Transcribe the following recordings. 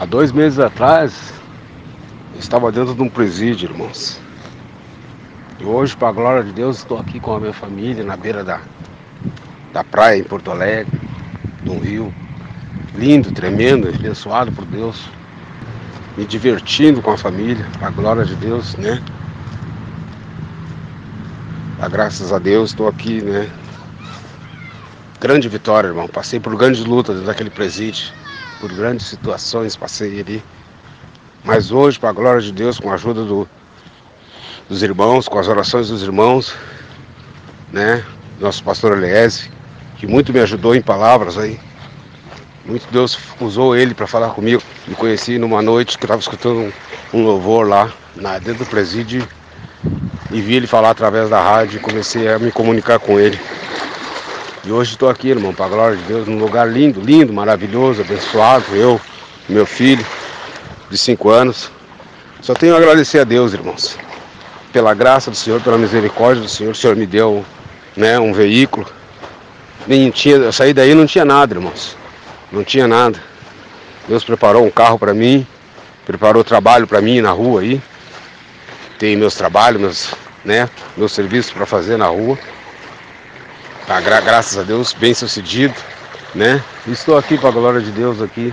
Há dois meses atrás, eu estava dentro de um presídio, irmãos. E hoje, para a glória de Deus, estou aqui com a minha família na beira da, da praia em Porto Alegre, num rio lindo, tremendo, abençoado por Deus. Me divertindo com a família, para a glória de Deus, né? Ah, graças a Deus, estou aqui, né? Grande vitória, irmão. Passei por grandes lutas daquele presídio por grandes situações, passei ali. Mas hoje, para a glória de Deus, com a ajuda do, dos irmãos, com as orações dos irmãos, né? Nosso pastor Eliese, que muito me ajudou em palavras aí. Muito Deus usou ele para falar comigo. Me conheci numa noite que estava escutando um, um, louvor lá, na, dentro do presídio, e vi ele falar através da rádio e comecei a me comunicar com ele. E hoje estou aqui, irmão, para a glória de Deus, num lugar lindo, lindo, maravilhoso, abençoado. Eu, meu filho, de cinco anos. Só tenho a agradecer a Deus, irmãos, pela graça do Senhor, pela misericórdia do Senhor. O Senhor me deu né, um veículo. Nem tinha, eu saí daí não tinha nada, irmãos. Não tinha nada. Deus preparou um carro para mim, preparou trabalho para mim na rua aí. Tem meus trabalhos, meus, né, meus serviços para fazer na rua. Tá, gra graças a Deus, bem sucedido, né? Estou aqui para a glória de Deus aqui,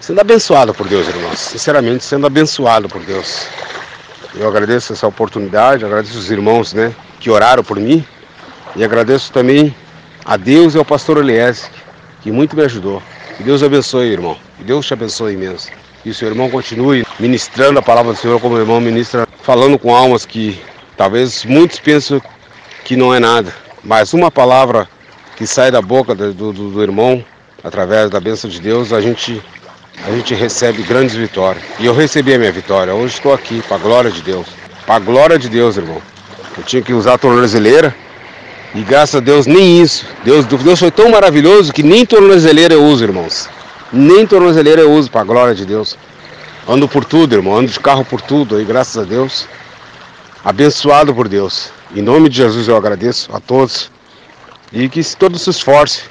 sendo abençoado por Deus, irmãos. Sinceramente, sendo abençoado por Deus. Eu agradeço essa oportunidade, agradeço os irmãos, né, que oraram por mim e agradeço também a Deus e ao pastor Elias, que muito me ajudou. Que Deus abençoe, irmão. Que Deus te abençoe imenso. Que o seu irmão continue ministrando a palavra do Senhor como o irmão ministra, falando com almas que talvez muitos pensam que não é nada mas uma palavra que sai da boca do, do, do irmão, através da bênção de Deus, a gente, a gente recebe grandes vitórias. E eu recebi a minha vitória. Hoje estou aqui, para a glória de Deus. Para a glória de Deus, irmão. Eu tinha que usar a tornozeleira. E graças a Deus, nem isso. Deus, Deus foi tão maravilhoso que nem tornozeleira eu uso, irmãos. Nem tornozeleira eu uso, para a glória de Deus. Ando por tudo, irmão. Ando de carro por tudo aí, graças a Deus. Abençoado por Deus. Em nome de Jesus eu agradeço a todos e que todos se esforcem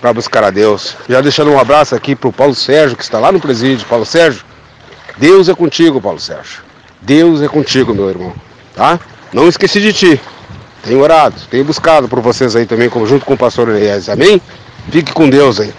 para buscar a Deus. Já deixando um abraço aqui para o Paulo Sérgio, que está lá no presídio. Paulo Sérgio, Deus é contigo, Paulo Sérgio. Deus é contigo, meu irmão. Tá? Não esqueci de ti. Tenho orado, tenho buscado por vocês aí também, junto com o pastor Elias. Amém? Fique com Deus aí.